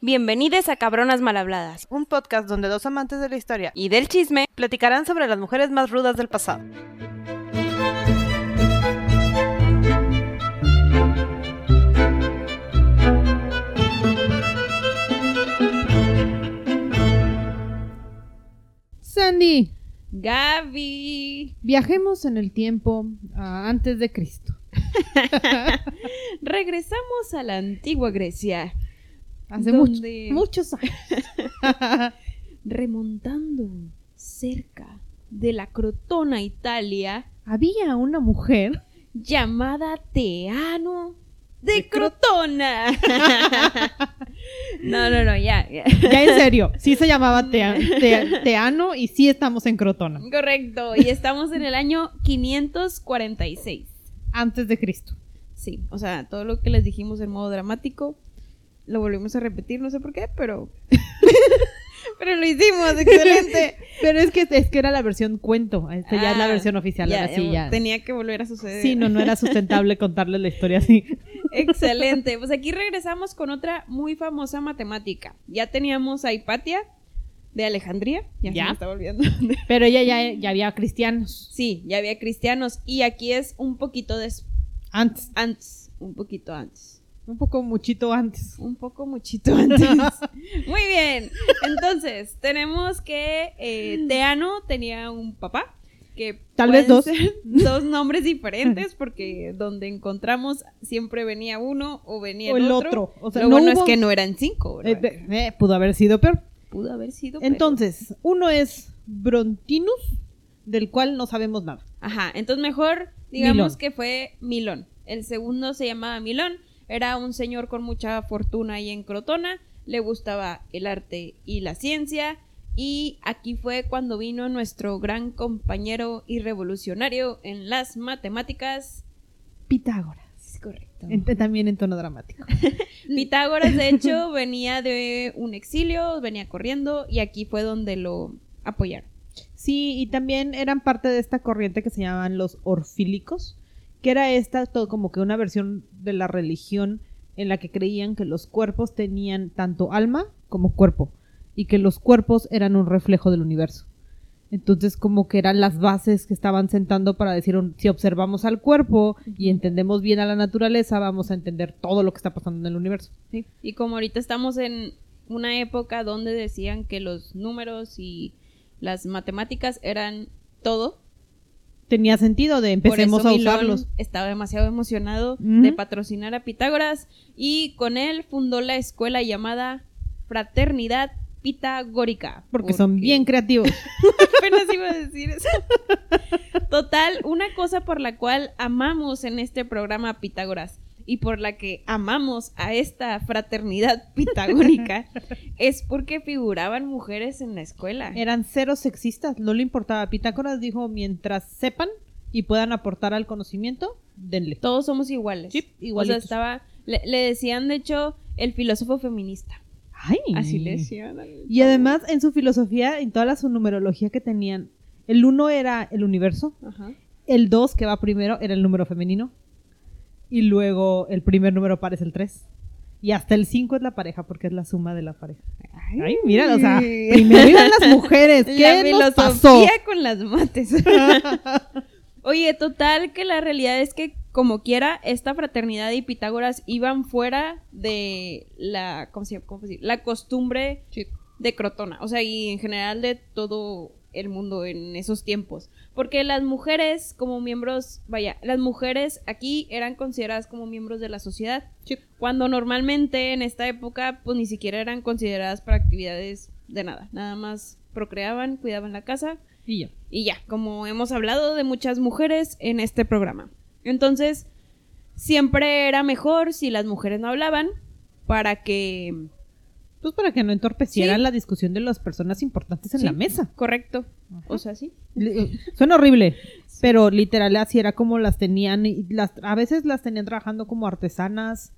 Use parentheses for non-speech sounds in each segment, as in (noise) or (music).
Bienvenidos a Cabronas Malhabladas un podcast donde dos amantes de la historia y del chisme. platicarán sobre las mujeres más rudas del pasado. Sandy, Gaby. viajemos en el tiempo a antes de Cristo. (laughs) Regresamos a la antigua Grecia, Hace muchos años. (laughs) remontando cerca de la Crotona, Italia, Había una mujer. llamada Teano de Crotona. (laughs) no, no, no, ya, ya. Ya en serio, sí se llamaba (laughs) Tea- Tea- Teano y sí estamos en Crotona. Correcto, y estamos en el año 546. Antes de Cristo. Sí, o sea, todo lo que les dijimos en modo dramático lo volvimos a repetir, no sé por qué, pero (laughs) pero lo hicimos, excelente. (laughs) Pero es que es que era la versión cuento. Esta ya es la Ah, versión oficial. ya, ahora sí, ya. Tenía que volver a suceder. Sí, no, no era sustentable (laughs) contarles la historia así. Excelente. Pues aquí regresamos con otra muy famosa matemática. Ya teníamos a Hipatia de Alejandría. Ya, se Ya. me está volviendo. Pero ella ya, ya había cristianos sí, ya había cristianos. Y aquí es un poquito des- antes. antes. Un poquito antes. Un poco muchito antes. Un poco muchito (laughs) antes. Muy bien. Entonces, tenemos que eh, Teano tenía un papá. Que Tal vez dos. (laughs) dos nombres diferentes porque donde encontramos siempre venía uno o venía O el, otro. otro. O sea, Lo no bueno hubo- es que no eran cinco. Eh, eh, pudo haber sido peor. Pudo haber sido. pero- Entonces, uno es Brontinus, del cual no sabemos nada. Ajá, entonces mejor digamos Milón. que fue Milón. El segundo se llamaba Milón. Era un señor con mucha fortuna ahí en Crotona. Le gustaba el arte y la ciencia. Y aquí fue cuando vino nuestro gran compañero y revolucionario en las matemáticas. Pitágoras. Correcto. También en tono dramático. (laughs) Pitágoras, de hecho, venía de un exilio, venía corriendo y aquí fue donde lo apoyaron. Sí, y también eran parte de esta corriente que se llamaban los orfílicos, que era esta todo como que una versión de la religión en la que creían que los cuerpos tenían tanto alma como cuerpo y que los cuerpos eran un reflejo del universo. Entonces como que eran las bases que estaban sentando para decir si observamos al cuerpo y entendemos bien a la naturaleza, vamos a entender todo lo que está pasando en el universo. Sí. Y como ahorita estamos en una época donde decían que los números y las matemáticas eran todo, Tenía sentido de empecemos por a Milón usarlos. estaba demasiado emocionado de patrocinar a Pitágoras y con él fundó la escuela llamada Fraternidad Pitagórica. Porque son bien creativos. (laughs) Apenas iba a decir eso. Total, una cosa por la cual amamos en este programa Pitágoras y por la que amamos a esta fraternidad (laughs) pitagórica es porque figuraban mujeres en la escuela. Eran cero sexistas, no le importaba. Pitágoras dijo, mientras sepan y puedan aportar al conocimiento, denle. Todos somos iguales. Sí, O sea, igualitos. estaba, le, le decían de hecho el filósofo feminista. Ay. Así le decían. Y además, en su filosofía, en toda la su numerología que tenían, el uno era el universo, Ajá. el dos que va primero era el número femenino, y luego el primer número par es el tres. Y hasta el 5 es la pareja, porque es la suma de la pareja. Ay, mira, o sea, (laughs) primero iban las mujeres. La ¿Qué nos pasó? con las mates. (laughs) Oye, total que la realidad es que como quiera, esta fraternidad y Pitágoras iban fuera de la, ¿cómo se llama? ¿Cómo decir? La costumbre de Crotona, o sea, y en general de todo el mundo en esos tiempos. Porque las mujeres como miembros, vaya, las mujeres aquí eran consideradas como miembros de la sociedad. Cuando normalmente en esta época pues ni siquiera eran consideradas para actividades de nada. Nada más procreaban, cuidaban la casa Y ya. y ya, como hemos hablado de muchas mujeres en este programa. Entonces, siempre era mejor si las mujeres no hablaban para que... Pues para que no entorpecieran Sí. la discusión de las personas importantes en Sí. la mesa. Correcto. O sea, sí. Li- Suena horrible, pero literal así era como las tenían y las a veces las tenían trabajando como artesanas.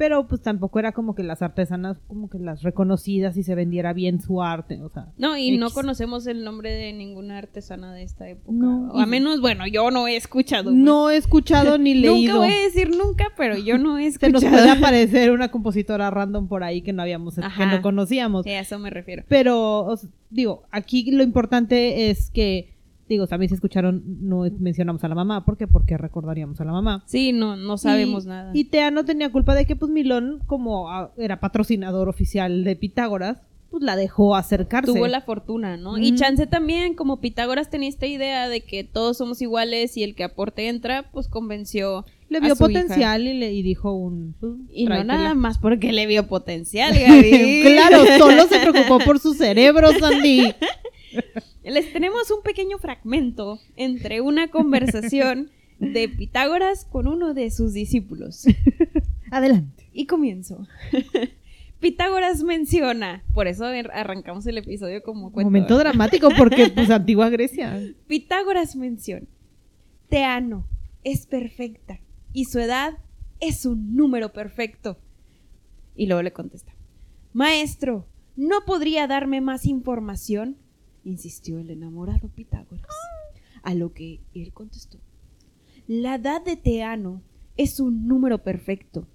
Pero pues tampoco era como que las artesanas como que las reconocidas y se vendiera bien su arte, o sea. No, y no conocemos el nombre de ninguna artesana de esta época. No, a menos, bueno, yo no he escuchado. güey. No he escuchado ni (laughs) Nunca leído. voy a decir nunca, pero yo no he Se nos escuchado. puede aparecer una compositora random por ahí que no habíamos, que no conocíamos. Sí, a eso me refiero. Pero, o sea, digo, aquí lo importante es que, digo, también si escucharon, no mencionamos a la mamá. ¿Por qué? Porque recordaríamos a la mamá. Sí, no, no sabemos Y- nada. Y Tea no tenía culpa de que, pues, Milón, como ah, era patrocinador oficial de Pitágoras, pues la dejó acercarse. Tuvo la fortuna, ¿no? Y. Chance también, como Pitágoras tenía esta idea de que todos somos iguales y el que aporte entra, pues convenció. Le a vio hija. potencial y, le, y dijo un... pues, Y no nada más porque le vio potencial, (laughs) Gaby. claro, solo se preocupó por su cerebro, (laughs) Sandy. Les tenemos un pequeño fragmento entre una conversación (laughs) de Pitágoras con uno de sus discípulos. (laughs) Adelante. Y comienzo. (laughs) Pitágoras menciona, por eso ar- arrancamos el episodio como cuento. Momento dramático porque, pues, antigua Grecia. Pitágoras menciona, Teano es perfecta y su edad es un número perfecto. Y luego le contesta, Maestro, ¿no podría darme más información? Insistió el enamorado Pitágoras. A lo que él contestó, La edad de Teano es un número perfecto.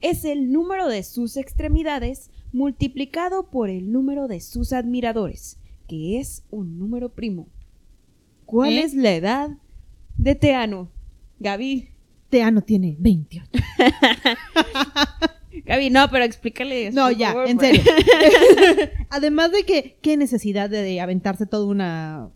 Es el número de sus extremidades multiplicado por el número de sus admiradores, que es un número primo. ¿Cuál ¿Eh? es la edad de Teano? Gaby. Teano tiene 28. (laughs) Gaby, no, pero explícale eso. No, ya, favor, en pues. serio. (laughs) (laughs) Además de que, qué necesidad de, de aventarse toda una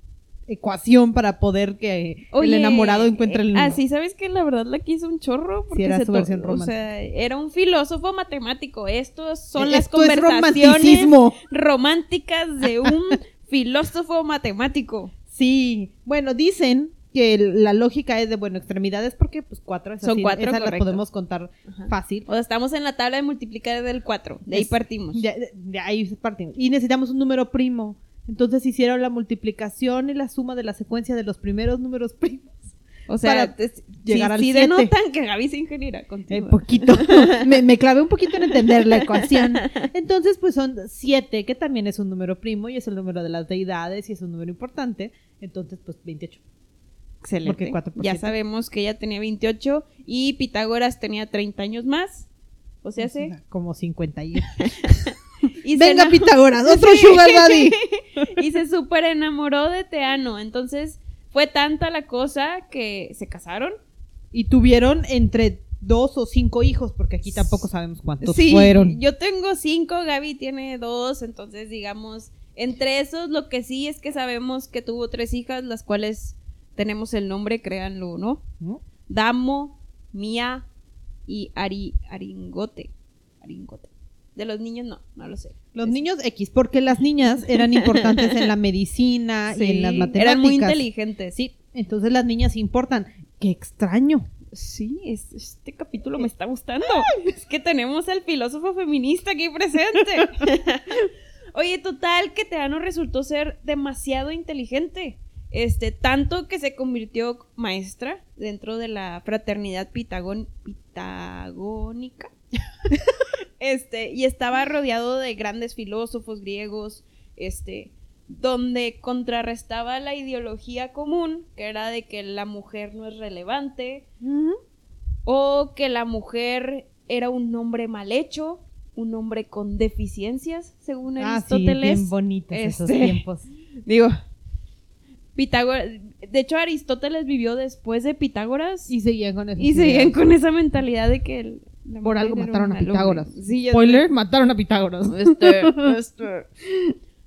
ecuación para poder que el enamorado encuentre el eh. Ah, sí, ¿sabes que la verdad la quiso un chorro? Porque era se su versión O romántica. sea, era un filósofo matemático. Estos son las Esto es conversaciones románticas de un (laughs) filósofo matemático. Sí, bueno, dicen que la lógica es de, bueno, extremidades porque pues cuatro es Son así, cuatro, esa la podemos contar Ajá. fácil. O sea, estamos en la tabla de multiplicar del 4. De ahí partimos. De, ahí partimos. Y necesitamos un número primo. Entonces hicieron la multiplicación y la suma de la secuencia de los primeros números (laughs) primos. O sea, para es- llegar al sí siete. denotan que Gaby es ingeniera. Un Continúa. poquito. (laughs) me, me clavé un poquito en entender la ecuación. (laughs) Entonces, pues son siete, que también es un número primo y es el número de las deidades y es un número importante. Entonces, pues 28. Excelente. porque cuatro por ya siete. sabemos que ella tenía 28 y Pitágoras tenía 30 años más. O sea, sí. Como 51. (laughs) Y se Venga, Pitágoras, (laughs) otro Sí. sugar daddy. (laughs) y se súper enamoró de Teano. Entonces fue tanta la cosa que se casaron. Y tuvieron entre dos o cinco hijos, porque aquí tampoco sabemos cuántos sí, fueron. yo tengo cinco, Gaby tiene dos, entonces digamos, entre esos lo que sí es que sabemos que tuvo tres hijas, las cuales tenemos el nombre, créanlo, ¿no? ¿No? Damo, Mía y Ari, Aringote. Aringote. De los niños no, no lo sé. Los Es- niños X, porque las niñas eran importantes en la (laughs) medicina y en las matemáticas. Eran muy inteligentes. Sí, entonces las niñas importan. Qué extraño. Sí, es- este capítulo me está gustando. Es que tenemos al filósofo feminista aquí presente. (laughs) Oye, total, que Teano resultó ser demasiado inteligente. Este, tanto que se convirtió maestra dentro de la fraternidad pitagón- pitagónica. (laughs) este, y estaba rodeado de grandes filósofos griegos, este, donde contrarrestaba la ideología común, que era de que la mujer no es relevante, o que la mujer era un hombre mal hecho, un hombre con deficiencias, según Ah, sí, Aristóteles. bien bonitos esos Este, tiempos. (laughs) Digo, Pitágoras, de hecho Aristóteles vivió después de Pitágoras y, seguían con eso. seguían con esa mentalidad de que el- Por algo mataron a. Pitágoras. Sí, Spoiler, mataron a Pitágoras. Este, (laughs) este.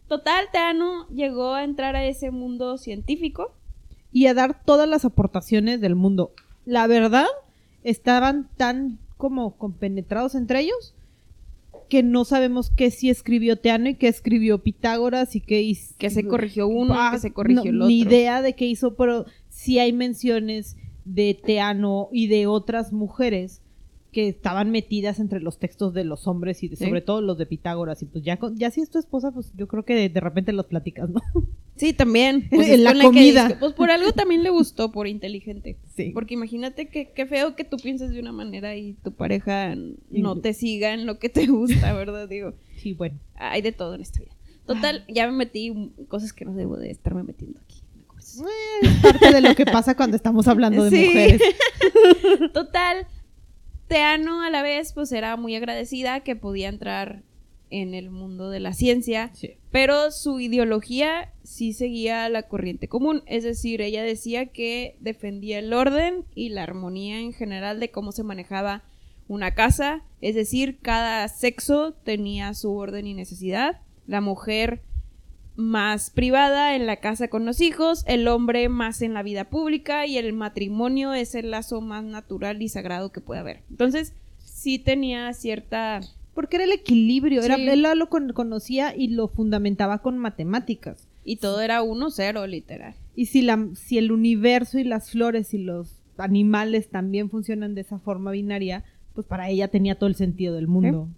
Total, Teano llegó a entrar a ese mundo científico. y a dar todas las aportaciones del mundo. La verdad, estaban tan como compenetrados entre ellos que no sabemos qué sí escribió Teano y qué escribió Pitágoras y qué hizo. Que se corrigió uno, Ah, que se corrigió no, el otro. Ni idea de qué hizo, pero sí hay menciones de Teano y de otras mujeres que estaban metidas entre los textos de los hombres y de- Sí. sobre todo los de Pitágoras. Y pues ya, ya si es tu esposa, pues yo creo que de, de repente los platicas, ¿no? (laughs) Sí, también. En es la que comida. pues por algo también le gustó, por inteligente. Sí. Porque imagínate que qué feo que tú pienses de una manera y tu pareja no te siga en lo que te gusta, (laughs) ¿verdad? Digo, Sí, bueno. hay de todo en esta vida. Total, ya me metí en cosas que no debo de estarme metiendo aquí. en Es parte de lo que pasa cuando estamos hablando de (laughs) Sí. mujeres. Total, Teano a la vez pues era muy agradecida que podía entrar en el mundo de la ciencia, Sí. pero su ideología sí seguía la corriente común, es decir, ella decía que defendía el orden y la armonía en general de cómo se manejaba una casa, es decir, cada sexo tenía su orden y necesidad, la mujer más privada en la casa con los hijos, el hombre más en la vida pública y el matrimonio es el lazo más natural y sagrado que puede haber. Entonces, sí tenía cierta... Porque era el equilibrio. Era, él lo con- conocía y lo fundamentaba con matemáticas. Y todo era uno cero, literal. Y si, la, si el universo y las flores y los animales también funcionan de esa forma binaria, pues para ella tenía todo el sentido del mundo.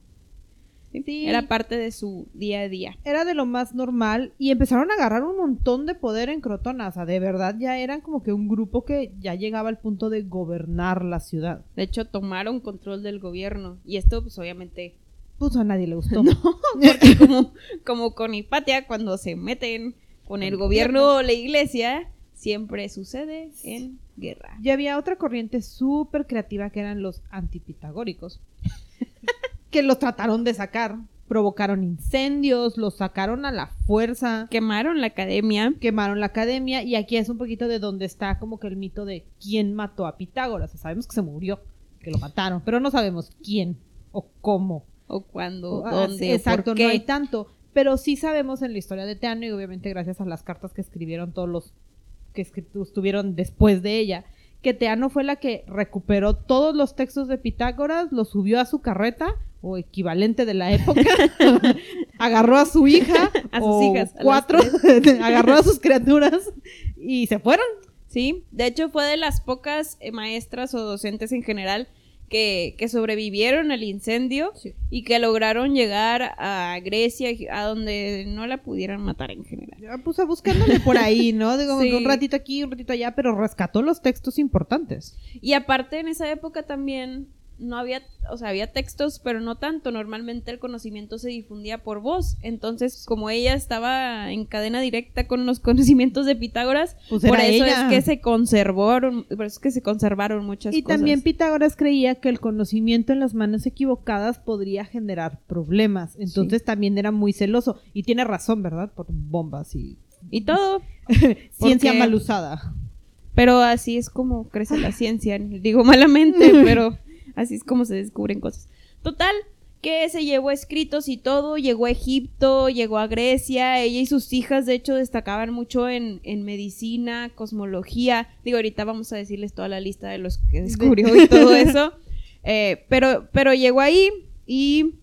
Sí. Era parte de su día a día. Era de lo más normal y empezaron a agarrar un montón de poder en Crotona. O sea, de verdad ya eran como que un grupo que ya llegaba al punto de gobernar la ciudad. De hecho, tomaron control del gobierno. Y esto, pues obviamente, Pues a nadie le gustó. (laughs) porque (laughs) como, como con Hipatia, cuando se meten con el el gobierno o la iglesia, siempre sucede en guerra. Y había otra corriente súper creativa que eran los antipitagóricos, (laughs) que los trataron de sacar. Provocaron incendios, los sacaron a la fuerza, Quemaron la academia. quemaron la academia y aquí es un poquito de donde está como que el mito de quién mató a Pitágoras. O sea, sabemos que se murió, que lo mataron, pero no sabemos quién o cómo. O cuando, Ah, dónde, o exacto, por no hay tanto. Pero sí sabemos en la historia de Teano y obviamente gracias a las cartas que escribieron todos los que estuvieron después de ella, que Teano fue la que recuperó todos los textos de Pitágoras, los subió a su carreta o equivalente de la época, (laughs) agarró a su hija, (laughs) A sus o hijas, a cuatro, (laughs) agarró a sus criaturas y se fueron. Sí, de hecho fue de las pocas eh, maestras o docentes en general que, que sobrevivieron al incendio Sí. y que lograron llegar a Grecia, a donde no la pudieran matar en general. Ya, Pues buscándole por ahí, ¿no? Digo, Sí. un ratito aquí, un ratito allá, pero rescató los textos importantes. Y aparte en esa época también no había, o sea, había textos, pero no tanto. Normalmente el conocimiento se difundía por voz. Entonces, como ella estaba en cadena directa con los (laughs) conocimientos de Pitágoras, Pues por eso ella. es que se conservaron, por eso es que se conservaron muchas Y cosas. también Pitágoras creía que el conocimiento en las manos equivocadas podría generar problemas. Entonces también era muy celoso. Y tiene razón, ¿verdad? Por bombas y y todo. (laughs) ciencia mal usada. Pero así es como crece la ciencia. Digo malamente, (laughs) pero así es como se descubren cosas. Total, que se llevó escritos y todo, llegó a Egipto, llegó a Grecia, ella y sus hijas de hecho destacaban mucho en, en medicina, cosmología. Digo, ahorita vamos a decirles toda la lista de los que descubrió y todo (laughs) eso. Eh, pero, pero llegó ahí y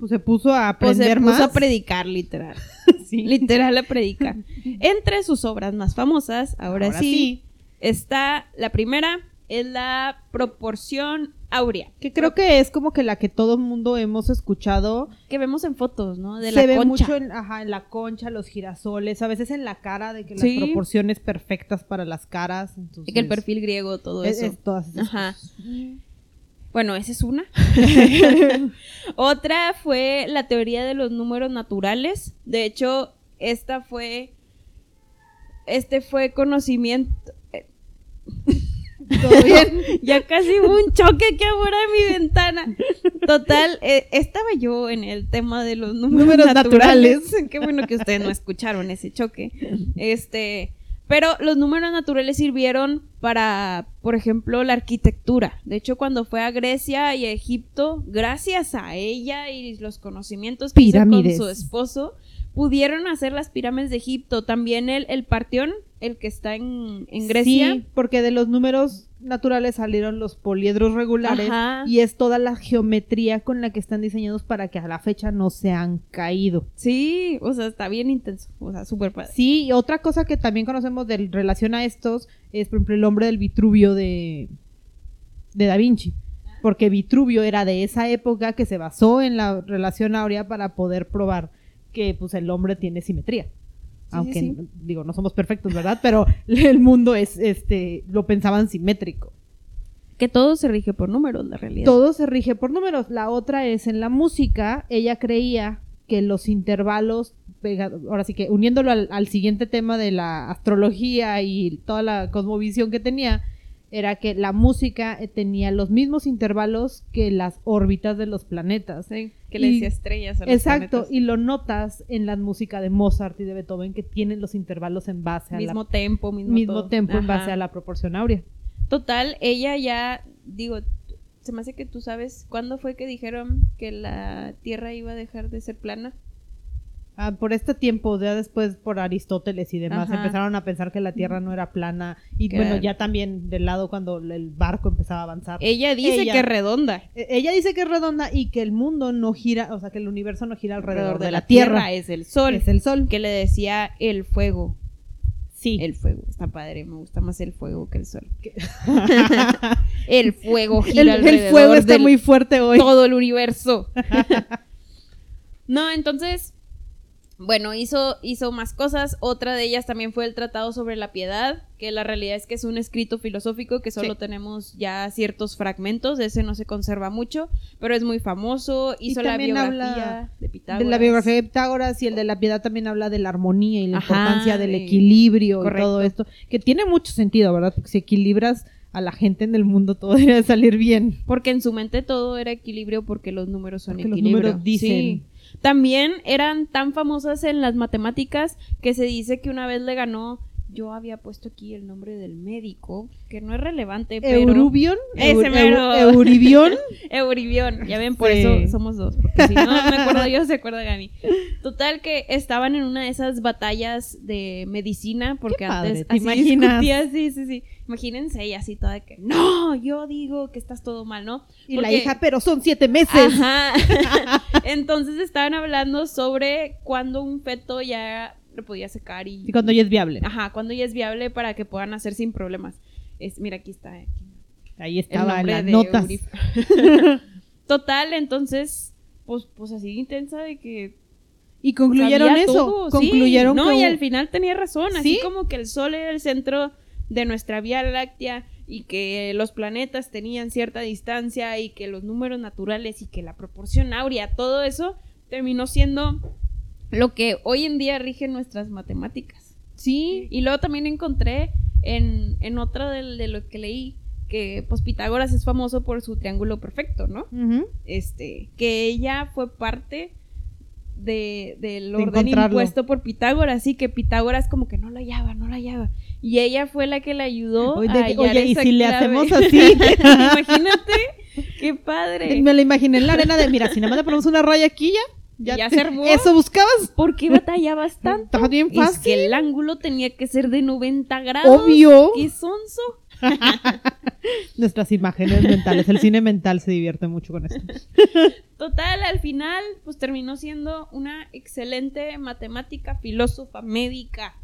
Pues se puso a pues, se aprender puso más. a predicar, literal. (laughs) Literal a predicar. (laughs) Entre sus obras más famosas, ahora, Ahora sí, sí. está la primera, es la proporción áurea. Que creo que es como que la que todo el mundo hemos escuchado. Que vemos en fotos, ¿no? De se la ve concha. mucho en, ajá, en la concha, los girasoles, a veces en la cara, de que Sí. las proporciones perfectas para las caras. Entonces, que el perfil griego, todo es, eso. es todas esas Ajá. cosas. Bueno, esa es una. (laughs) Otra fue la teoría de los números naturales. De hecho, esta fue. Este fue conocimiento. ¿Todo (laughs) bien? Ya casi hubo un choque aquí afuera de mi ventana. Total, eh, estaba yo en el tema de los números, Números naturales. naturales. (laughs) Qué bueno que ustedes no escucharon ese choque. Este, pero los números naturales sirvieron para, por ejemplo, la arquitectura. De hecho, cuando fue a Grecia y a Egipto, gracias a ella y los conocimientos que hizo con su esposo, pudieron hacer las pirámides de Egipto. También el, el Partión, el que está en, en Grecia. Sí, porque de los números naturales salieron los poliedros regulares Ajá. y es toda la geometría con la que están diseñados para que a la fecha no se han caído. Sí, o sea, está bien intenso, o sea, súper padre. Sí, y otra cosa que también conocemos de relación a estos es, por ejemplo, el hombre del Vitruvio de, de Da Vinci. porque Vitruvio era de esa época que se basó en la relación áurea para poder probar que pues el hombre tiene simetría. Aunque sí. digo, no somos perfectos, ¿verdad? Pero (laughs) el mundo es este lo pensaban simétrico. Que todo se rige por números, la realidad. Todo se rige por números. La otra es en la música, ella creía que los intervalos, ahora sí que uniéndolo al, al siguiente tema de la astrología y toda la cosmovisión que tenía, era que la música eh, tenía los mismos intervalos que las órbitas de los planetas. Sí, que le decía estrellas a los Exacto, planetas. y lo notas en la música de Mozart y de Beethoven que tienen los intervalos en base a mismo la tempo, mismo, mismo todo. tempo en base a la proporción áurea. Total, ella ya, digo, se me hace que tú sabes cuándo fue que dijeron que la Tierra iba a dejar de ser plana. Ah, por este tiempo, ya después por Aristóteles y demás, Ajá. empezaron a pensar que la Tierra no era plana. Y bueno, ya también del lado cuando el barco empezaba a avanzar. Ella dice Ella- que es redonda. Eh, Ella dice que es redonda y que el mundo no gira, o sea, que el universo no gira alrededor, de, la, Tierra. es el sol. Es el sol. Que le decía el fuego. Sí. El fuego. Está padre, me gusta más el fuego que el sol. (laughs) El fuego el, gira el alrededor fuego está del- muy fuerte hoy. todo el universo. (laughs) no, entonces, bueno, hizo, hizo más cosas. Otra de ellas también fue el Tratado sobre la Piedad, que la realidad es que es un escrito filosófico que solo Sí. tenemos ya ciertos fragmentos, ese no se conserva mucho, pero es muy famoso. Y Hizo la también biografía habla de De Pitágoras. la biografía de Pitágoras y el de la piedad también habla de la armonía y la Ajá, importancia del de- equilibrio y todo esto, que tiene mucho sentido, ¿verdad? Porque si equilibras a la gente en el mundo, todo debería de salir bien. Porque en su mente todo era equilibrio porque los números son Porque los equilibrio. números dicen. Sí. También eran tan famosas en las matemáticas que se dice que una vez le ganó. Yo había puesto aquí el nombre del médico, que no es relevante, pero. Eurubion, Ese mero. Eu- Euribión, (laughs) Euribión. Ya ven, por Sí. eso somos dos. Porque si no me acuerdo yo, se acuerda Gaby. Total, que estaban en una de esas batallas de medicina, porque Qué padre, antes ¿te así imaginas? discutía, sí, sí, sí. Imagínense ella así toda de que, no, yo digo que estás todo mal, ¿no? y la hija, pero son siete meses. Ajá. (laughs) Entonces estaban hablando sobre cuando un feto ya lo podía secar y. Y cuando ya es viable. Ajá, cuando ya es viable para que puedan hacer sin problemas. Es, mira, aquí está. aquí. Ahí estaba las notas. (laughs) Total, entonces, pues, pues así intensa de que. Y concluyeron eso. todo, sí. concluyeron No, que y al final tenía razón. Así ¿Sí? como que el sol era el centro de nuestra Vía Láctea y que los planetas tenían cierta distancia y que los números naturales y que la proporción áurea, todo eso terminó siendo lo que hoy en día rige nuestras matemáticas. Sí. Y luego también encontré en, en otra de, lo que leí que pues Pitágoras es famoso por su triángulo perfecto, ¿no? Este, que ella fue parte de, del De orden impuesto por Pitágoras, sí, que Pitágoras como que no lo hallaba, no lo hallaba. Y ella fue la que le ayudó Oye, a de- hallar oye, y si le hacemos (laughs) así. Imagínate, qué padre. Me la imaginé en la arena de, mira, si nada más le ponemos una raya aquí ya. Ya te- se armó. ¿Eso buscabas? ¿Por qué batallabas (laughs) tanto? Está bien Es fácil. que el ángulo tenía que ser de 90 grados. Obvio. ¡Qué sonso! (laughs) Nuestras imágenes mentales. El cine mental se divierte mucho con esto. (laughs) Total, al final, pues terminó siendo una excelente matemática, filósofa, médica.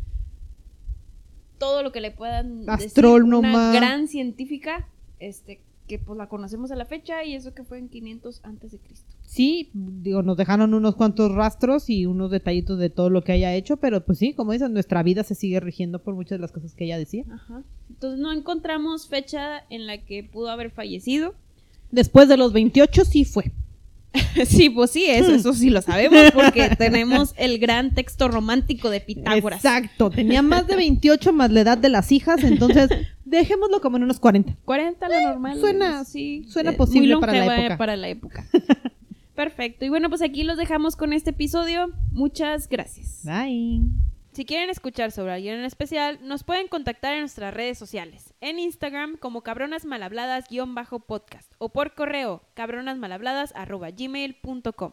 Todo lo que le puedan Astrónoma. decir. Una gran científica, este, que pues la conocemos a la fecha y eso que fue en 500 antes de Cristo. Sí, digo, nos dejaron unos cuantos rastros y unos detallitos de todo lo que haya hecho, pero pues sí, como dices, nuestra vida se sigue rigiendo por muchas de las cosas que ella decía. Ajá. Entonces no encontramos fecha en la que pudo haber fallecido. Después de los 28 sí fue. (laughs) sí, pues sí, eso, eso sí lo sabemos porque tenemos el gran texto romántico de Pitágoras. Exacto, tenía más de 28 más la edad de las hijas, entonces (laughs) dejémoslo como en unos 40. 40 lo normal. Suena- sí, suena eh, posible muy para la época. para la época. Perfecto. Y bueno, pues aquí los dejamos con este episodio. Muchas gracias. Bye. Si quieren escuchar sobre alguien en especial, nos pueden contactar en nuestras redes sociales. En Instagram como cabronasmalhabladas-podcast o por correo cabronasmalhabladas.gmail.com.